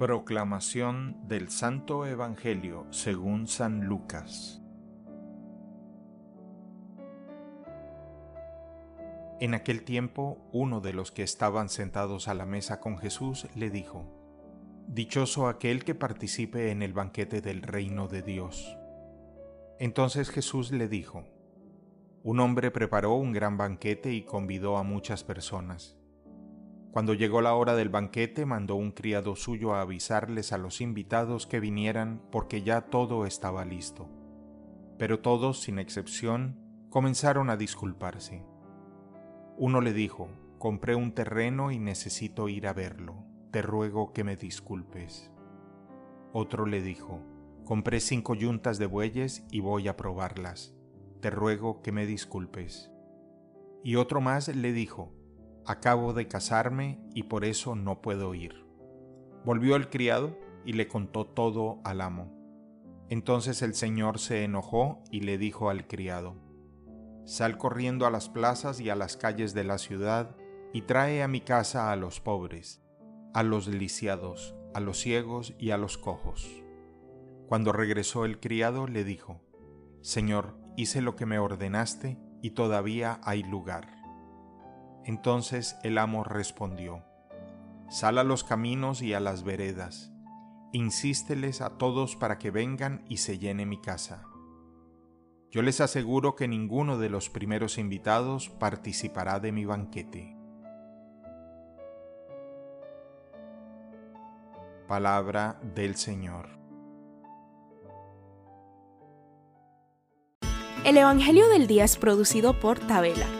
Proclamación del Santo Evangelio según San Lucas En aquel tiempo, uno de los que estaban sentados a la mesa con Jesús le dijo, Dichoso aquel que participe en el banquete del reino de Dios. Entonces Jesús le dijo, Un hombre preparó un gran banquete y convidó a muchas personas. Cuando llegó la hora del banquete, mandó un criado suyo a avisarles a los invitados que vinieran porque ya todo estaba listo. Pero todos, sin excepción, comenzaron a disculparse. Uno le dijo, compré un terreno y necesito ir a verlo, te ruego que me disculpes. Otro le dijo, compré cinco yuntas de bueyes y voy a probarlas, te ruego que me disculpes. Y otro más le dijo, acabo de casarme y por eso no puedo ir. Volvió el criado y le contó todo al amo. Entonces el señor se enojó y le dijo al criado, Sal corriendo a las plazas y a las calles de la ciudad y trae a mi casa a los pobres, a los lisiados, a los ciegos y a los cojos. Cuando regresó el criado le dijo, Señor, hice lo que me ordenaste y todavía hay lugar. Entonces el amo respondió, Sal a los caminos y a las veredas, insísteles a todos para que vengan y se llene mi casa. Yo les aseguro que ninguno de los primeros invitados participará de mi banquete. Palabra del Señor. El Evangelio del Día es producido por Tabela